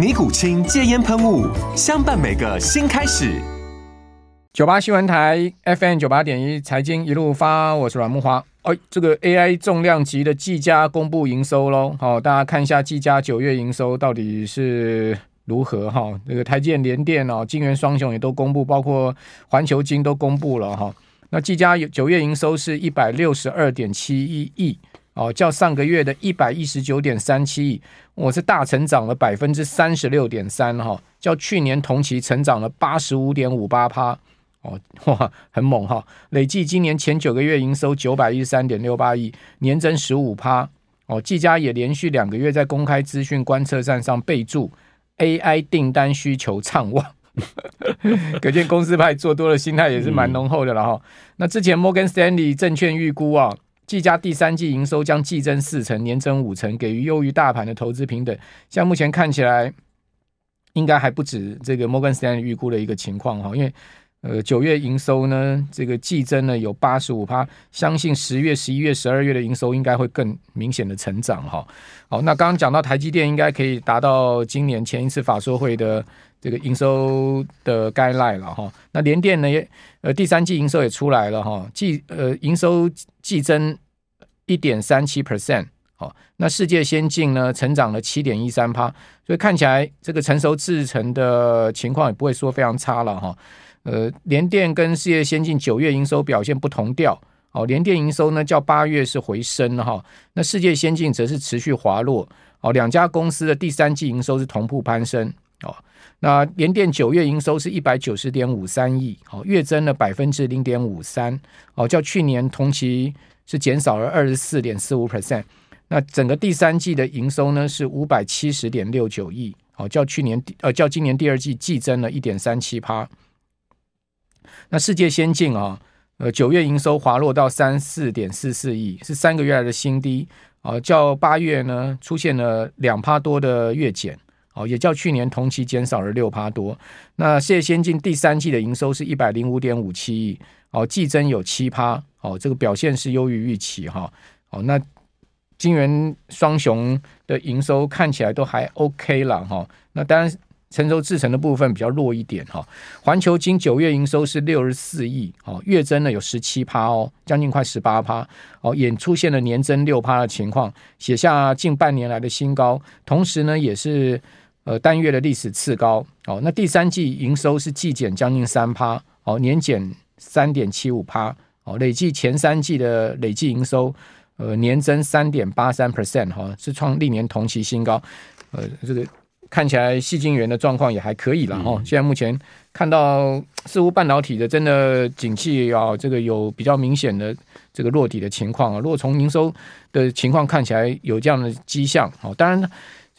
尼古清戒烟喷雾，相伴每个新开始。九八新闻台 FM 九八点一财经一路发，我是阮木花。哎，这个 AI 重量级的技嘉公布营收喽。好，大家看一下技嘉九月营收到底是如何哈？这个台积电、联电哦，金元双雄也都公布，包括环球金都公布了哈。那技嘉九月营收是一百六十二点七一亿。哦，较上个月的一百一十九点三七亿，我是大成长了百分之三十六点三哈，较去年同期成长了八十五点五八趴，哦哇，很猛哈！累计今年前九个月营收九百一十三点六八亿，年增十五趴。哦，技嘉也连续两个月在公开资讯观测站上备注 AI 订单需求畅旺，可见公司派做多的心态也是蛮浓厚的了哈。嗯、那之前摩根斯丹利证券预估啊。技嘉第三季营收将季增四成，年增五成，给予优于大盘的投资平等。像目前看起来，应该还不止这个摩根士丹利预估的一个情况哈，因为呃九月营收呢，这个季增呢有八十五趴，相信十月、十一月、十二月的营收应该会更明显的成长哈。好，那刚刚讲到台积电应该可以达到今年前一次法说会的。这个营收的 guideline 了哈，那联电呢也呃第三季营收也出来了哈，季呃营收季增一点三七 percent，好，那世界先进呢成长了七点一三趴，所以看起来这个成熟制程的情况也不会说非常差了哈。呃，联电跟世界先进九月营收表现不同调，哦，联电营收呢较八月是回升哈，那世界先进则是持续滑落，哦，两家公司的第三季营收是同步攀升，哦。那联电九月营收是一百九十点五三亿，哦，月增了百分之零点五三，哦，较去年同期是减少了二十四点四五 percent。那整个第三季的营收呢是五百七十点六九亿，哦，较去年呃较今年第二季季增了一点三七趴。那世界先进啊，呃九月营收滑落到三四点四四亿，是三个月来的新低，啊，较八月呢出现了两趴多的月减。哦，也较去年同期减少了六趴多。那世界先进第三季的营收是一百零五点五七亿，哦，季增有七趴，哦，这个表现是优于预期哈。哦，那金圆双雄的营收看起来都还 OK 了哈。那当然，成熟制成的部分比较弱一点哈。环球金九月营收是六十四亿，哦，月增呢有十七趴哦，将近快十八趴，哦，也出现了年增六趴的情况，写下近半年来的新高，同时呢也是。呃，单月的历史次高，哦，那第三季营收是季减将近三趴，哦，年减三点七五趴，哦，累计前三季的累计营收，呃，年增三点八三 percent，哈，是创历年同期新高，呃，这个看起来细晶圆的状况也还可以了，哈、嗯，现在目前看到似乎半导体的真的景气啊，这个有比较明显的这个落底的情况啊，如果从营收的情况看起来有这样的迹象，哦，当然。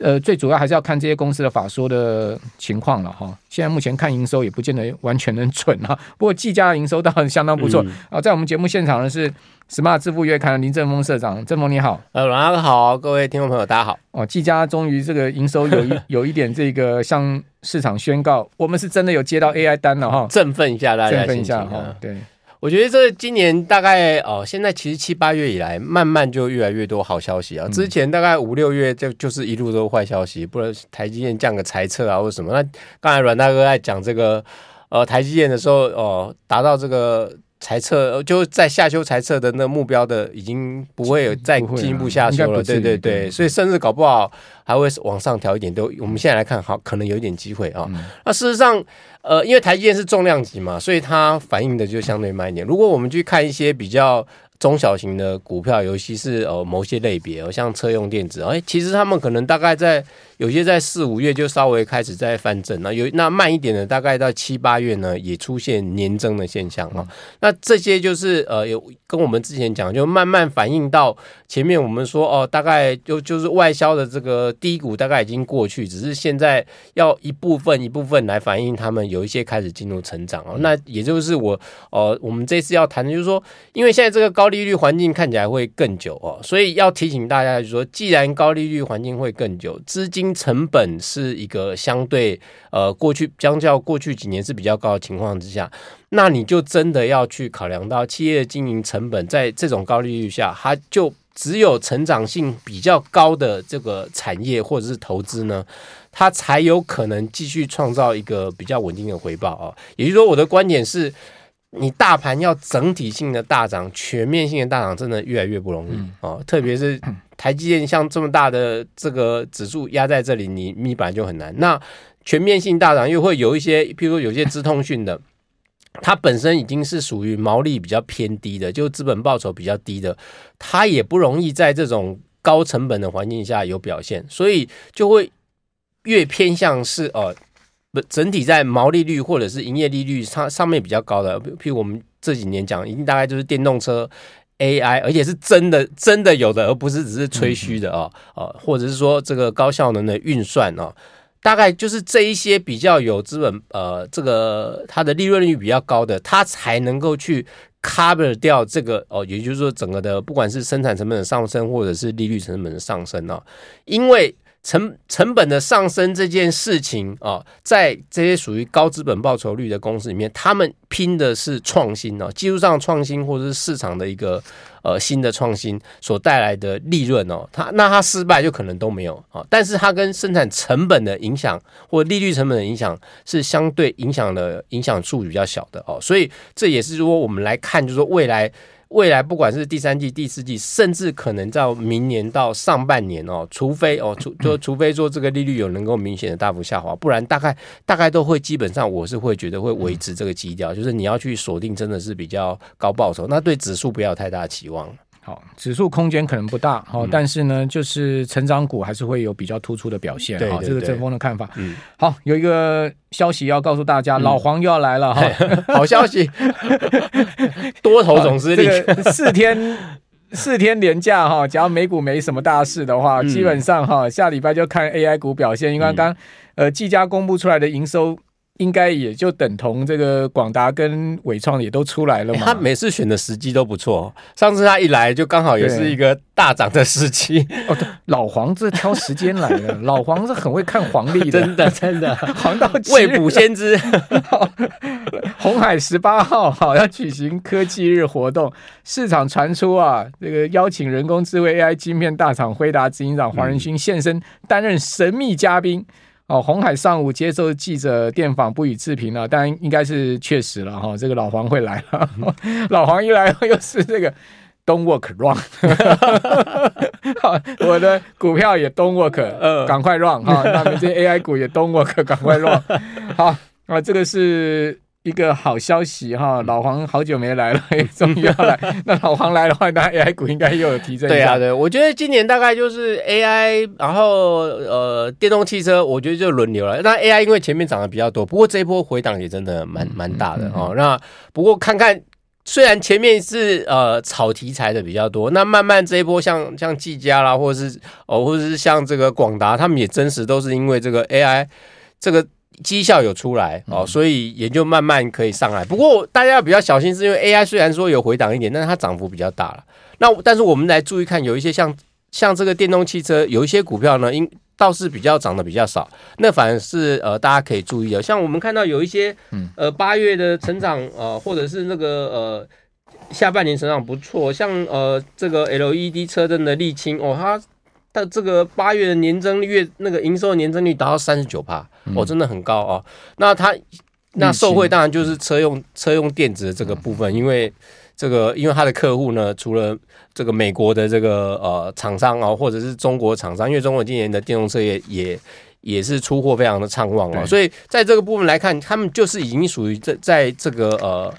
呃，最主要还是要看这些公司的法说的情况了哈。现在目前看营收也不见得完全能准哈。不过技嘉的营收倒是相当不错啊。在我们节目现场的是 Smart 致富月刊林正峰社长，正峰你好。呃，阮大哥好，各位听众朋友大家好。哦，技嘉终于这个营收有一 有一点这个向市场宣告，我们是真的有接到 AI 单了哈，振奋一下大家，振奋一下哈，对。我觉得这今年大概哦，现在其实七八月以来，慢慢就越来越多好消息啊。之前大概五六月就就是一路都坏消息，不然台积电降个裁测啊或者什么。那刚才阮大哥在讲这个呃台积电的时候哦，达到这个裁测就在下修裁测的那目标的，已经不会有再进一步下修了。对对对，所以甚至搞不好还会往上调一点。都我们现在来看，好可能有一点机会啊。那事实上。呃，因为台积电是重量级嘛，所以它反应的就相对慢一点。如果我们去看一些比较中小型的股票，尤其是呃某些类别，像车用电子，哎，其实他们可能大概在。有些在四五月就稍微开始在翻正，那有那慢一点的，大概到七八月呢，也出现年增的现象啊。那这些就是呃，有跟我们之前讲，就慢慢反映到前面我们说哦，大概就就是外销的这个低谷大概已经过去，只是现在要一部分一部分来反映他们有一些开始进入成长哦。那也就是我呃，我们这次要谈的就是说，因为现在这个高利率环境看起来会更久哦，所以要提醒大家就是说，既然高利率环境会更久，资金成本是一个相对呃，过去相较过去几年是比较高的情况之下，那你就真的要去考量到企业的经营成本，在这种高利率下，它就只有成长性比较高的这个产业或者是投资呢，它才有可能继续创造一个比较稳定的回报啊。也就是说，我的观点是。你大盘要整体性的大涨、全面性的大涨，真的越来越不容易哦。嗯、特别是台积电像这么大的这个指数压在这里，你你本来就很难。那全面性大涨又会有一些，譬如说有些资通讯的，它本身已经是属于毛利比较偏低的，就资本报酬比较低的，它也不容易在这种高成本的环境下有表现，所以就会越偏向是哦。不，整体在毛利率或者是营业利率上上面比较高的，譬如我们这几年讲，已经大概就是电动车、AI，而且是真的真的有的，而不是只是吹嘘的哦，哦、或者是说这个高效能的运算哦，大概就是这一些比较有资本呃，这个它的利润率比较高的，它才能够去 cover 掉这个哦，也就是说整个的不管是生产成本的上升，或者是利率成本的上升哦，因为。成成本的上升这件事情啊，在这些属于高资本报酬率的公司里面，他们拼的是创新哦，技术上创新或者是市场的一个呃新的创新所带来的利润哦，它那它失败就可能都没有啊，但是它跟生产成本的影响或利率成本的影响是相对影响的影响数比较小的哦，所以这也是说我们来看，就是说未来。未来不管是第三季、第四季，甚至可能到明年到上半年哦，除非哦，除就除非说这个利率有能够明显的大幅下滑，不然大概大概都会基本上，我是会觉得会维持这个基调，就是你要去锁定真的是比较高报酬，那对指数不要有太大期望。好，指数空间可能不大，好，但是呢，就是成长股还是会有比较突出的表现。好，这个正峰的看法。嗯，好，有一个消息要告诉大家，老黄又要来了哈。好消息，多头总司令，四天四天连假哈，假如美股没什么大事的话，基本上哈，下礼拜就看 AI 股表现。因为刚刚呃，技嘉公布出来的营收。应该也就等同这个广达跟纬创也都出来了嘛。他每次选的时机都不错，上次他一来就刚好也是一个大涨的时期。哦，对，老黄这挑时间来了，老黄是很会看黄历的，真的真的。黄道 未卜先知。红海十八号好要举行科技日活动，市场传出啊，这个邀请人工智慧 AI 晶片大厂辉达执行长黄仁勋现身担任神秘嘉宾。哦，红海上午接受记者电访，不予置评了。当然，应该是确实了哈。这个老黄会来了，老黄一来又是这个 Don't work run，我的股票也 Don't work，呃，赶快 run 哈。那么这些 AI 股也 Don't work，赶快 run。好啊，这个是。一个好消息哈，老黄好久没来了，终于要来。那老黄来的话，那 AI 股应该又有提振。对啊，对，我觉得今年大概就是 AI，然后呃，电动汽车，我觉得就轮流了。那 AI 因为前面涨得比较多，不过这一波回档也真的蛮蛮大的哦。那不过看看，虽然前面是呃炒题材的比较多，那慢慢这一波像像技嘉啦，或者是哦，或者是像这个广达，他们也真实都是因为这个 AI 这个。绩效有出来哦，所以也就慢慢可以上来。不过大家要比较小心，是因为 AI 虽然说有回档一点，但是它涨幅比较大了。那但是我们来注意看，有一些像像这个电动汽车，有一些股票呢，应倒是比较涨的比较少。那反而是呃，大家可以注意的。像我们看到有一些呃八月的成长呃，或者是那个呃下半年成长不错，像呃这个 LED 车灯的沥青哦，它。但这个八月的年增率，那个营收的年增率达到三十九趴，哦，真的很高哦。那它那受惠当然就是车用车用电子的这个部分，因为这个因为它的客户呢，除了这个美国的这个呃厂商啊，或者是中国厂商，因为中国今年的电动车也也也是出货非常的畅旺啊。对所以在这个部分来看，他们就是已经属于在在这个呃。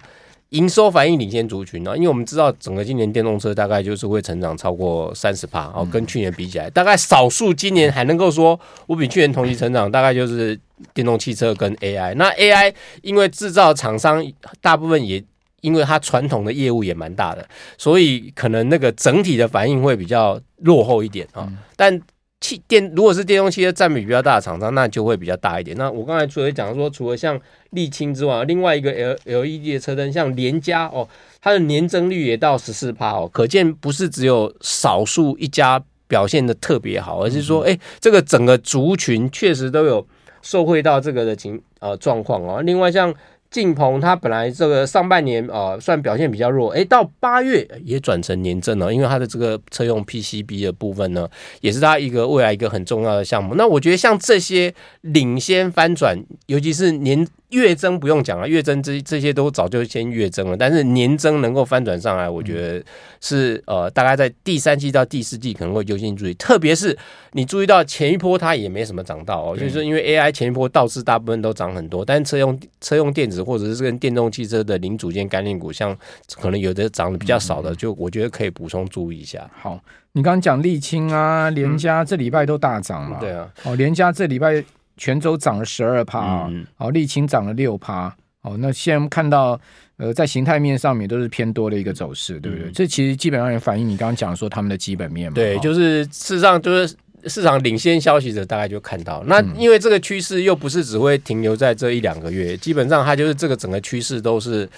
营收反应领先族群呢，因为我们知道整个今年电动车大概就是会成长超过三十趴哦，跟去年比起来，大概少数今年还能够说我比去年同期成长，大概就是电动汽车跟 AI。那 AI 因为制造厂商大部分也因为它传统的业务也蛮大的，所以可能那个整体的反应会比较落后一点啊，但。汽电如果是电动汽车占比比较大的厂商，那就会比较大一点。那我刚才除了讲说，除了像沥青之外，另外一个 L L E D 的车灯，像联家哦，它的年增率也到十四趴哦，可见不是只有少数一家表现的特别好，而是说，哎、欸，这个整个族群确实都有受惠到这个的情呃状况哦。另外像。晋鹏它本来这个上半年啊、算表现比较弱，诶，到八月也转成年正了，因为它的这个车用 PCB 的部分呢，也是它一个未来一个很重要的项目。那我觉得像这些领先翻转，尤其是年。月增不用讲了，月增这这些都早就先月增了，但是年增能够翻转上来，我觉得是呃，大概在第三季到第四季可能会优先注意，特别是你注意到前一波它也没什么涨到哦，就是因为 AI 前一波倒是大部分都涨很多，但是车用车用电子或者是跟电动汽车的零组件概念股，像可能有的涨的比较少的，就我觉得可以补充注意一下。好，你刚刚讲沥青啊，联嘉这礼拜都大涨嘛？对啊，哦，联嘉这礼拜。全州涨了十二趴啊，哦，沥青涨了六趴，哦，那现在看到，呃，在形态面上面都是偏多的一个走势，对不对？嗯、这其实基本上也反映你刚刚讲说他们的基本面嘛。对，就是事实上就是市场领先消息者大概就看到，那因为这个趋势又不是只会停留在这一两个月，基本上它就是这个整个趋势都是。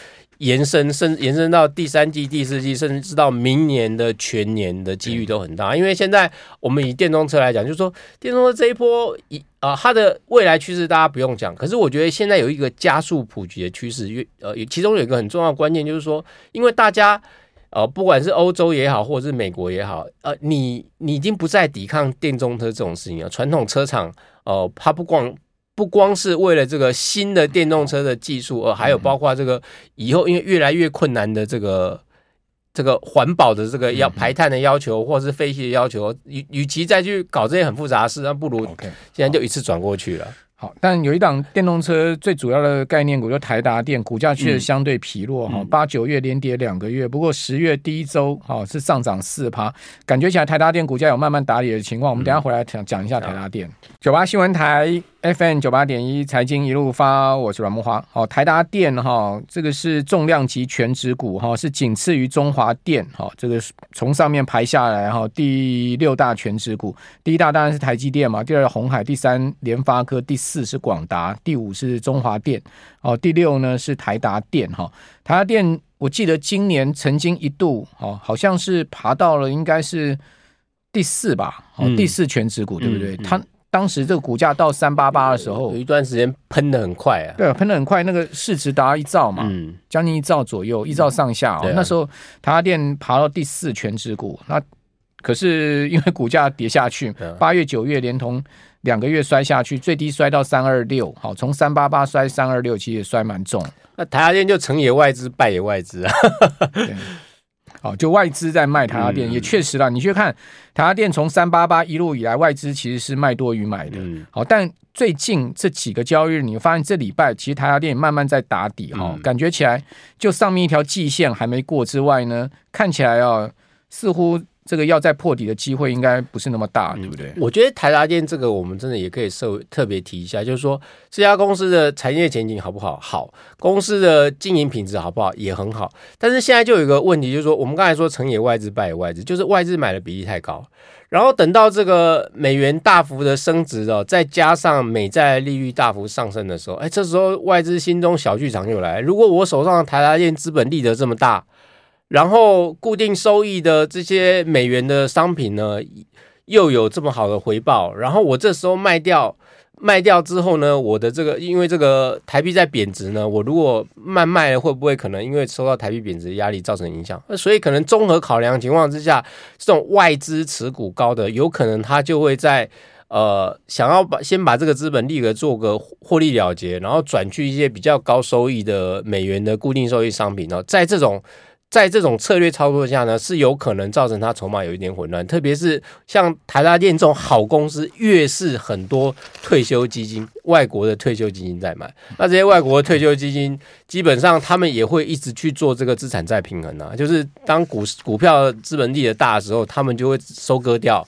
延伸甚延伸到第三季、第四季，甚至到明年的全年的几率都很大。因为现在我们以电动车来讲，就是说电动车这一波一啊，它的未来趋势大家不用讲。可是我觉得现在有一个加速普及的趋势，越呃，其中有一个很重要的关键，就是说，因为大家呃，不管是欧洲也好，或者是美国也好，呃，你你已经不再抵抗电动车这种事情了。传统车厂哦，它不光。不光是为了这个新的电动车的技术，呃，还有包括这个以后因为越来越困难的这个这个环保的这个要排碳的要求，或者是废气的要求，与与其再去搞这些很复杂的事，那不如现在就一次转过去了。好，但有一档电动车最主要的概念股，就台达电，股价确实相对疲弱哈，八九、嗯、月连跌两个月，不过十月第一周哈是上涨四趴，感觉起来台达电股价有慢慢打理的情况。我们等一下回来讲讲一下台达电。九八、嗯、新闻台。FM 九八点一财经一路发，我是阮木花。好，台达电哈，这个是重量级全指股哈，是仅次于中华电哈。这个从上面排下来哈，第六大全指股，第一大当然是台积电嘛，第二红海，第三联发科，第四是广达，第五是中华电，哦，第六呢是台达电哈。台达电，我记得今年曾经一度哦，好像是爬到了应该是第四吧，哦，第四全指股对不对？它。当时这个股价到三八八的时候，有一段时间喷的很快啊。对，喷的很快，那个市值达一兆嘛，嗯，将近一兆左右，一兆上下哦。嗯啊、那时候台达电爬到第四全指股，那可是因为股价跌下去，八月九月连同两个月摔下去，最低摔到三二六，好，从三八八摔三二六，其实也摔蛮重。那台达电就成也外资，败也外资啊。对 哦，就外资在卖台达电，嗯、也确实啦。你去看台达电从三八八一路以来，外资其实是卖多于买的。好、嗯，但最近这几个交易日，你发现这礼拜其实台达电也慢慢在打底哈，嗯、感觉起来就上面一条季线还没过之外呢，看起来啊，似乎。这个要再破底的机会应该不是那么大，对不对？我觉得台达电这个我们真的也可以设特别提一下，就是说这家公司的产业前景好不好？好，公司的经营品质好不好？也很好。但是现在就有一个问题，就是说我们刚才说成也外资败也外资，就是外资买的比例太高，然后等到这个美元大幅的升值哦，再加上美债利率大幅上升的时候，哎，这时候外资心中小剧场又来。如果我手上的台达电资本利得这么大。然后固定收益的这些美元的商品呢，又有这么好的回报，然后我这时候卖掉，卖掉之后呢，我的这个因为这个台币在贬值呢，我如果慢卖了，会不会可能因为受到台币贬值压力造成影响？所以可能综合考量情况之下，这种外资持股高的，有可能他就会在呃想要把先把这个资本利得做个获利了结，然后转去一些比较高收益的美元的固定收益商品，呢在这种。在这种策略操作下呢，是有可能造成它筹码有一点混乱。特别是像台大电这种好公司，越是很多退休基金、外国的退休基金在买，那这些外国的退休基金基本上他们也会一直去做这个资产再平衡啊，就是当股股票资本利得大的时候，他们就会收割掉，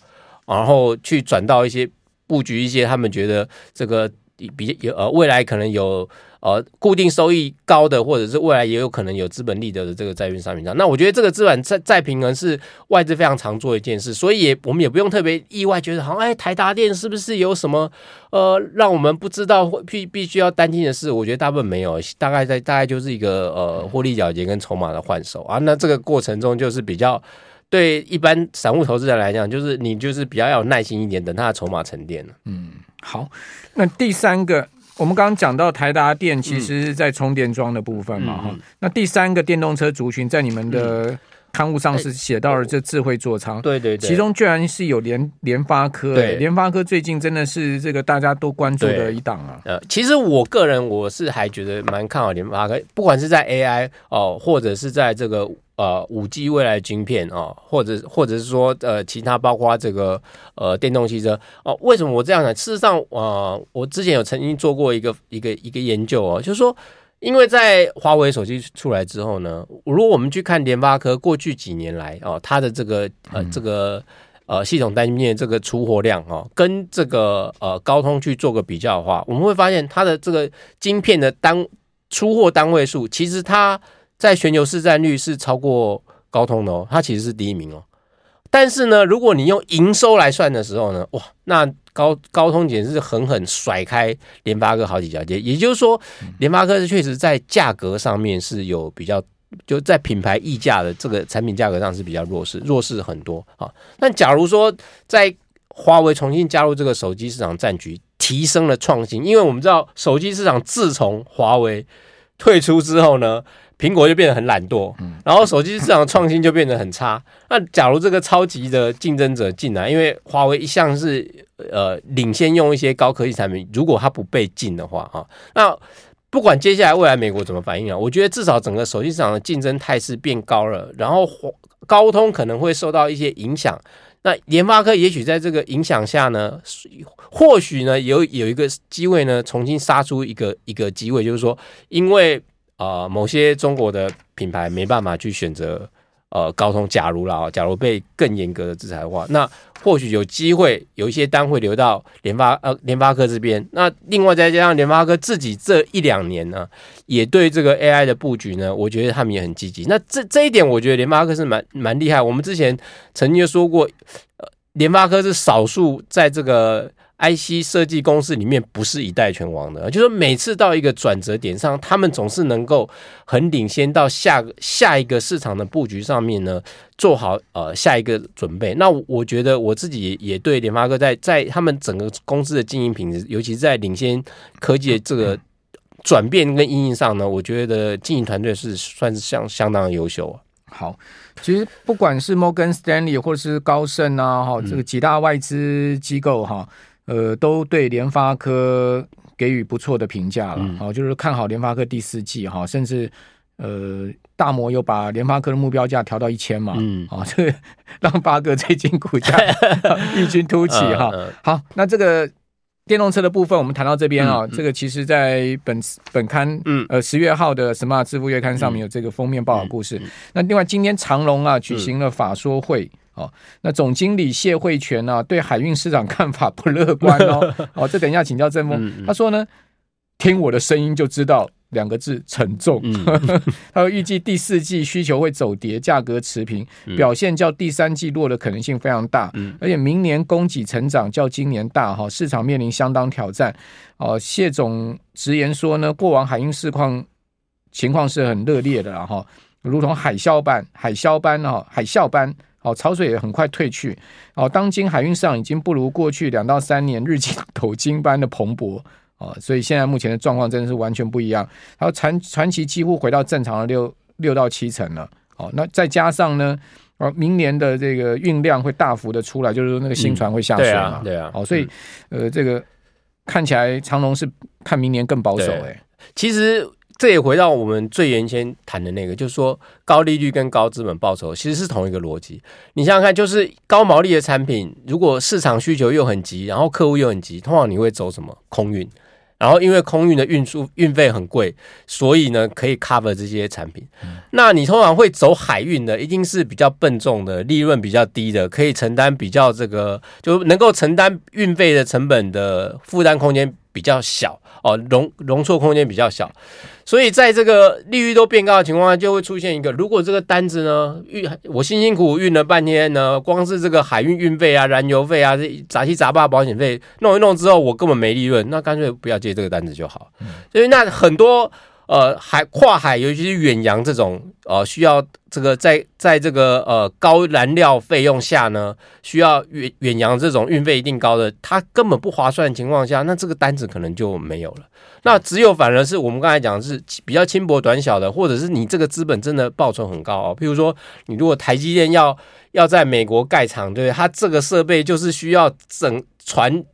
然后去转到一些布局一些他们觉得这个。比有呃未来可能有呃固定收益高的，或者是未来也有可能有资本利得的这个债券商品上，那我觉得这个资本再再平衡是外资非常常做一件事，所以也我们也不用特别意外，觉得好像哎台达电是不是有什么呃让我们不知道必必须要担心的事？我觉得大部分没有，大概在大概就是一个呃获利了结跟筹码的换手啊，那这个过程中就是比较对一般散户投资者来讲，就是你就是比较要有耐心一点，等它的筹码沉淀了，嗯。好，那第三个，我们刚刚讲到台达电，其实是在充电桩的部分嘛，哈、嗯。那第三个电动车族群，在你们的刊物上是写到了这智慧座舱，对对对，其中居然是有联联发科，对，联发科最近真的是这个大家都关注的一档啊。呃，其实我个人我是还觉得蛮看好联发科，不管是在 AI 哦，或者是在这个。呃，五 G 未来晶片哦，或者或者是说呃，其他包括这个呃电动汽车哦，为什么我这样讲？事实上，呃，我之前有曾经做过一个一个一个研究哦，就是说，因为在华为手机出来之后呢，如果我们去看联发科过去几年来哦，它的这个呃这个呃系统单面这个出货量哦，跟这个呃高通去做个比较的话，我们会发现它的这个晶片的单出货单位数，其实它。在全球市占率是超过高通的哦，它其实是第一名哦。但是呢，如果你用营收来算的时候呢，哇，那高高通简直是狠狠甩开联发科好几条街。也就是说，联发科是确实在价格上面是有比较，就在品牌溢价的这个产品价格上是比较弱势，弱势很多啊。但假如说在华为重新加入这个手机市场战局，提升了创新，因为我们知道手机市场自从华为退出之后呢。苹果就变得很懒惰，然后手机市场创新就变得很差。那假如这个超级的竞争者进来，因为华为一向是呃领先用一些高科技产品，如果它不被禁的话啊，那不管接下来未来美国怎么反应啊，我觉得至少整个手机市场的竞争态势变高了，然后高通可能会受到一些影响。那联发科也许在这个影响下呢，或许呢有有一个机会呢，重新杀出一个一个机会，就是说因为。啊、某些中国的品牌没办法去选择呃高通。假如啦，假如被更严格的制裁的话，那或许有机会有一些单会流到联发呃联发科这边。那另外再加上联发科自己这一两年呢，也对这个 AI 的布局呢，我觉得他们也很积极。那这这一点，我觉得联发科是蛮蛮厉害。我们之前曾经说过，呃，联发科是少数在这个。IC 设计公司里面不是一代拳王的，就是每次到一个转折点上，他们总是能够很领先到下下一个市场的布局上面呢，做好呃下一个准备。那我觉得我自己也对联发科在在他们整个公司的经营品质，尤其是在领先科技的这个转变跟应用上呢，我觉得经营团队是算是相相当的优秀啊。好，其实不管是摩根斯丹利或者是高盛啊，哈，这个几大外资机构哈。呃，都对联发科给予不错的评价了，好、嗯哦，就是看好联发科第四季哈，甚至呃，大摩有把联发科的目标价调到一千嘛，嗯，好、哦，这个 让八哥最近股价 异军突起哈。好，那这个电动车的部分我们谈到这边啊、这个其实在本本刊，嗯，呃，十月号的《Smart 致富月刊》上面有这个封面报道故事。那另外今天长隆啊举行了法说会。哦，那总经理谢慧全呢、啊，对海运市场看法不乐观哦。哦，这等一下请教郑峰、嗯。他说呢，听我的声音就知道两个字沉重。嗯、他说预计第四季需求会走跌，价格持平，表现较第三季弱的可能性非常大。嗯、而且明年供给成长较今年大哈，市场面临相当挑战。哦，谢总直言说呢，过往海运市况情况是很热烈的哈，如同海啸般、海啸般哈、海啸般。哦，潮水也很快退去。哦，当今海运市场已经不如过去两到三年日进 斗金般的蓬勃。哦，所以现在目前的状况真的是完全不一样。然后传传奇几乎回到正常的六六到七成了。哦，那再加上呢，哦，明年的这个运量会大幅的出来，就是说那个新船会下水嘛。嗯、对啊，对啊。哦，所以、嗯、呃，这个看起来长龙是看明年更保守、欸。哎，其实。这也回到我们最原先谈的那个，就是说高利率跟高资本报酬其实是同一个逻辑。你想想看，就是高毛利的产品，如果市场需求又很急，然后客户又很急，通常你会走什么？空运。然后因为空运的运输运费很贵，所以呢可以 cover 这些产品。那你通常会走海运的，一定是比较笨重的，利润比较低的，可以承担比较这个，就能够承担运费的成本的负担空间比较小哦，容容错空间比较小。所以在这个利率都变高的情况下，就会出现一个：如果这个单子呢运，我辛辛苦苦运了半天呢，光是这个海运运费啊、燃油费啊、这杂七杂八保险费弄一弄之后，我根本没利润，那干脆不要接这个单子就好。所以那很多。呃，海跨海，尤其是远洋这种，呃，需要这个在在这个呃高燃料费用下呢，需要远远洋这种运费一定高的，它根本不划算的情况下，那这个单子可能就没有了。那只有反而是我们刚才讲的是比较轻薄短小的，或者是你这个资本真的报酬很高哦。譬如说，你如果台积电要要在美国盖厂，对不对？它这个设备就是需要整船。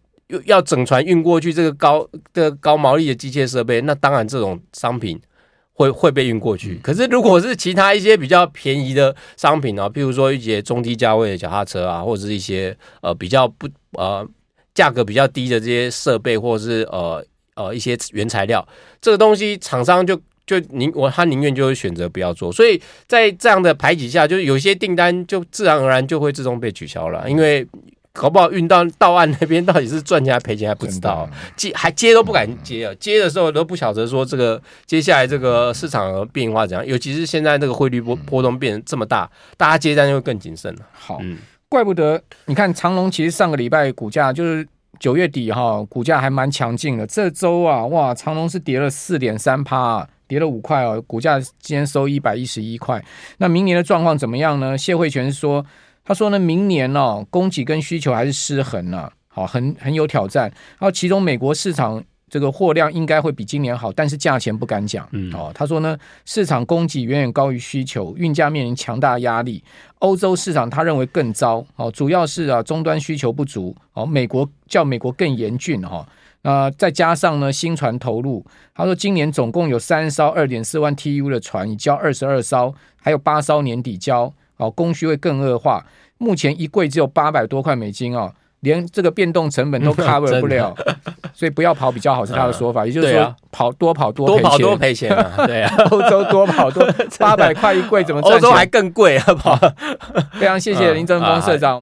要整船运过去，这个高的、这个、高毛利的机械设备，那当然这种商品会会被运过去。可是如果是其他一些比较便宜的商品啊，譬如说一些中低价位的脚踏车啊，或者是一些呃比较不呃价格比较低的这些设备，或者是呃呃一些原材料，这个东西厂商就就宁我他宁愿就会选择不要做。所以在这样的排挤下，就有些订单就自然而然就会自动被取消了，因为。搞不好运到到岸那边，到底是赚钱还赔钱还不知道，接还接都不敢接啊！接的时候都不晓得说这个接下来这个市场的变化怎样，尤其是现在这个汇率波波动变这么大，大家接单就会更谨慎了。好，嗯，怪不得你看长隆其实上个礼拜股价就是九月底哈，股价还蛮强劲的。这周啊，哇，长隆是跌了四点三趴，跌了五块哦，股价今天收一百一十一块。那明年的状况怎么样呢？谢慧全说。他说呢，明年哦，供给跟需求还是失衡呢，好，很很有挑战。然后其中美国市场这个货量应该会比今年好，但是价钱不敢讲。嗯，哦，他说呢，市场供给远远高于需求，运价面临强大压力。欧洲市场他认为更糟，哦，主要是啊终端需求不足，哦，美国叫美国更严峻哈。那再加上呢，新船投入，他说今年总共有三艘二点四万 TEU 的船已交二十二艘，还有八艘年底交。哦，供需会更恶化。目前一柜只有八百多块美金哦，连这个变动成本都 cover 不了，所以不要跑比较好是他的说法。也就是说，跑多跑多多跑多赔钱啊。对啊，欧洲多跑多八百块一柜怎么赚钱？欧洲还更贵，啊，跑？非常谢谢林正峰社长。